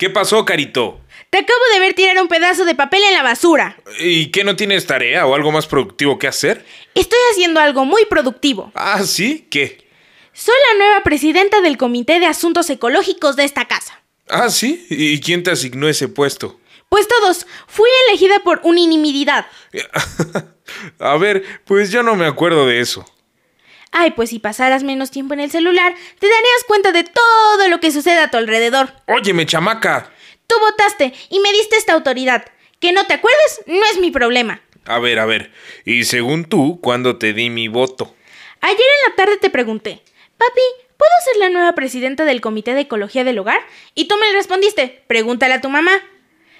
¿Qué pasó, Carito? Te acabo de ver tirar un pedazo de papel en la basura. ¿Y qué no tienes tarea o algo más productivo que hacer? Estoy haciendo algo muy productivo. Ah, ¿sí? ¿Qué? Soy la nueva presidenta del Comité de Asuntos Ecológicos de esta casa. Ah, ¿sí? ¿Y quién te asignó ese puesto? Pues todos, fui elegida por unanimidad. A ver, pues yo no me acuerdo de eso. Ay, pues si pasaras menos tiempo en el celular, te darías cuenta de todo lo que sucede a tu alrededor. Óyeme, chamaca. Tú votaste y me diste esta autoridad. Que no te acuerdes no es mi problema. A ver, a ver. Y según tú, ¿cuándo te di mi voto? Ayer en la tarde te pregunté, papi, ¿puedo ser la nueva presidenta del Comité de Ecología del Hogar? Y tú me respondiste, pregúntale a tu mamá.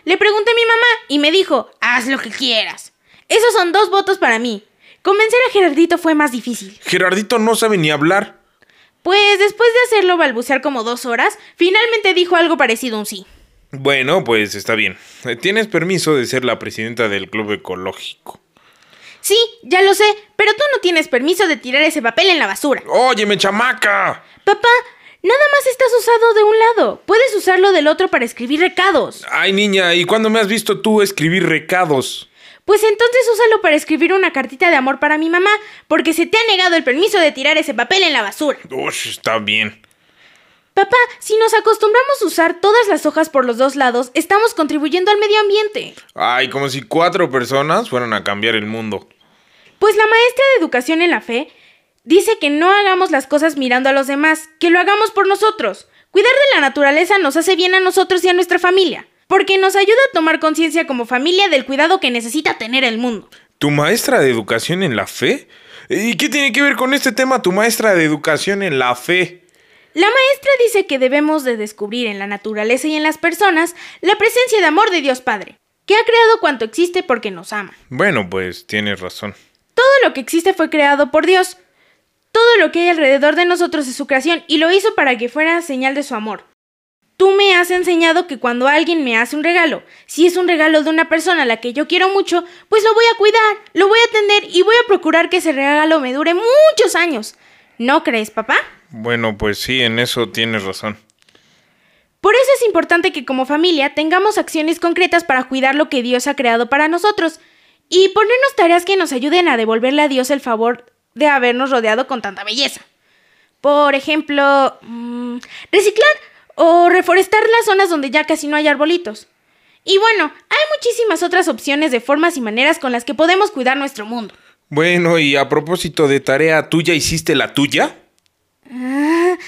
Le pregunté a mi mamá y me dijo, haz lo que quieras. Esos son dos votos para mí. Convencer a Gerardito fue más difícil. Gerardito no sabe ni hablar. Pues después de hacerlo balbucear como dos horas, finalmente dijo algo parecido a un sí. Bueno, pues está bien. Eh, Tienes permiso de ser la presidenta del club ecológico. Sí, ya lo sé, pero tú no tienes permiso de tirar ese papel en la basura. Óyeme, chamaca. Papá, nada más estás usado de un lado. Puedes usarlo del otro para escribir recados. Ay, niña, ¿y cuándo me has visto tú escribir recados? Pues entonces úsalo para escribir una cartita de amor para mi mamá, porque se te ha negado el permiso de tirar ese papel en la basura. Ush, está bien. Papá, si nos acostumbramos a usar todas las hojas por los dos lados, estamos contribuyendo al medio ambiente. Ay, como si cuatro personas fueran a cambiar el mundo. Pues la maestra de educación en la fe dice que no hagamos las cosas mirando a los demás, que lo hagamos por nosotros. Cuidar de la naturaleza nos hace bien a nosotros y a nuestra familia, porque nos ayuda a tomar conciencia como familia del cuidado que necesita tener el mundo. ¿Tu maestra de educación en la fe? ¿Y qué tiene que ver con este tema tu maestra de educación en la fe? La maestra dice que debemos de descubrir en la naturaleza y en las personas la presencia de amor de Dios Padre, que ha creado cuanto existe porque nos ama. Bueno, pues tienes razón. Todo lo que existe fue creado por Dios. Todo lo que hay alrededor de nosotros es su creación y lo hizo para que fuera señal de su amor. Tú me has enseñado que cuando alguien me hace un regalo, si es un regalo de una persona a la que yo quiero mucho, pues lo voy a cuidar, lo voy a atender y voy a procurar que ese regalo me dure muchos años. ¿No crees, papá? Bueno, pues sí, en eso tienes razón. Por eso es importante que como familia tengamos acciones concretas para cuidar lo que Dios ha creado para nosotros y ponernos tareas que nos ayuden a devolverle a Dios el favor de habernos rodeado con tanta belleza. Por ejemplo, mm, reciclar o reforestar las zonas donde ya casi no hay arbolitos. Y bueno, hay muchísimas otras opciones de formas y maneras con las que podemos cuidar nuestro mundo. Bueno, y a propósito de tarea, ¿tú ya hiciste la tuya? Ah.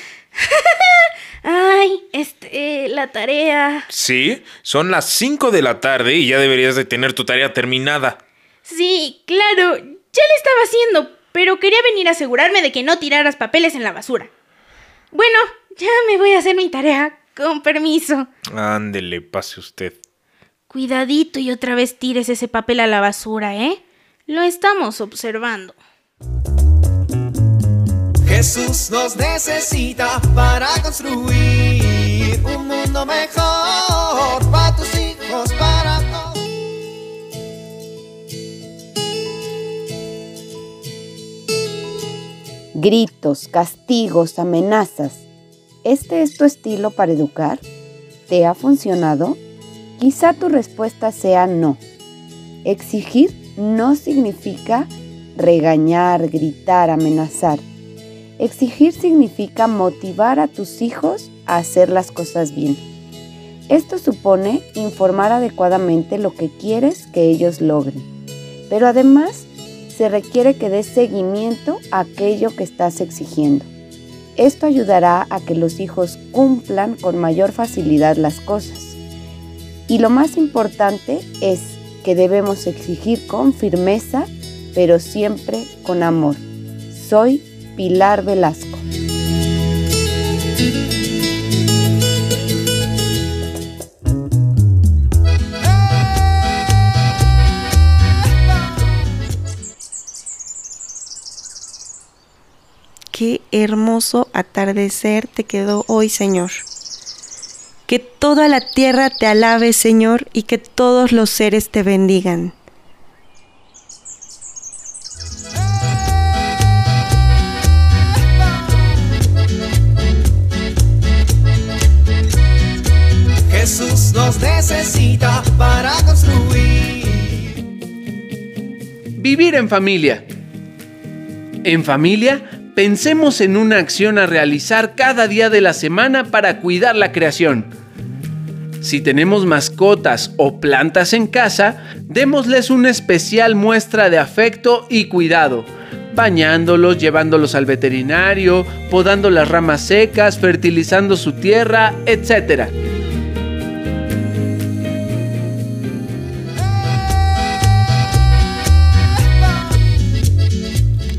Ay, este, la tarea. Sí, son las 5 de la tarde y ya deberías de tener tu tarea terminada. Sí, claro, ya la estaba haciendo, pero quería venir a asegurarme de que no tiraras papeles en la basura. Bueno, ya me voy a hacer mi tarea, con permiso. Ándele, pase usted. Cuidadito y otra vez tires ese papel a la basura, ¿eh? Lo estamos observando. Jesús nos necesita para construir un mundo mejor para tus Gritos, castigos, amenazas. ¿Este es tu estilo para educar? ¿Te ha funcionado? Quizá tu respuesta sea no. Exigir no significa regañar, gritar, amenazar. Exigir significa motivar a tus hijos a hacer las cosas bien. Esto supone informar adecuadamente lo que quieres que ellos logren, pero además se requiere que des seguimiento a aquello que estás exigiendo. Esto ayudará a que los hijos cumplan con mayor facilidad las cosas. Y lo más importante es que debemos exigir con firmeza, pero siempre con amor. Soy Pilar Velasco. Hermoso atardecer te quedó hoy, Señor. Que toda la tierra te alabe, Señor, y que todos los seres te bendigan. Jesús nos necesita para construir. Vivir en familia. En familia, pensemos en una acción a realizar cada día de la semana para cuidar la creación. Si tenemos mascotas o plantas en casa, démosles una especial muestra de afecto y cuidado, bañándolos, llevándolos al veterinario, podando las ramas secas, fertilizando su tierra, etc.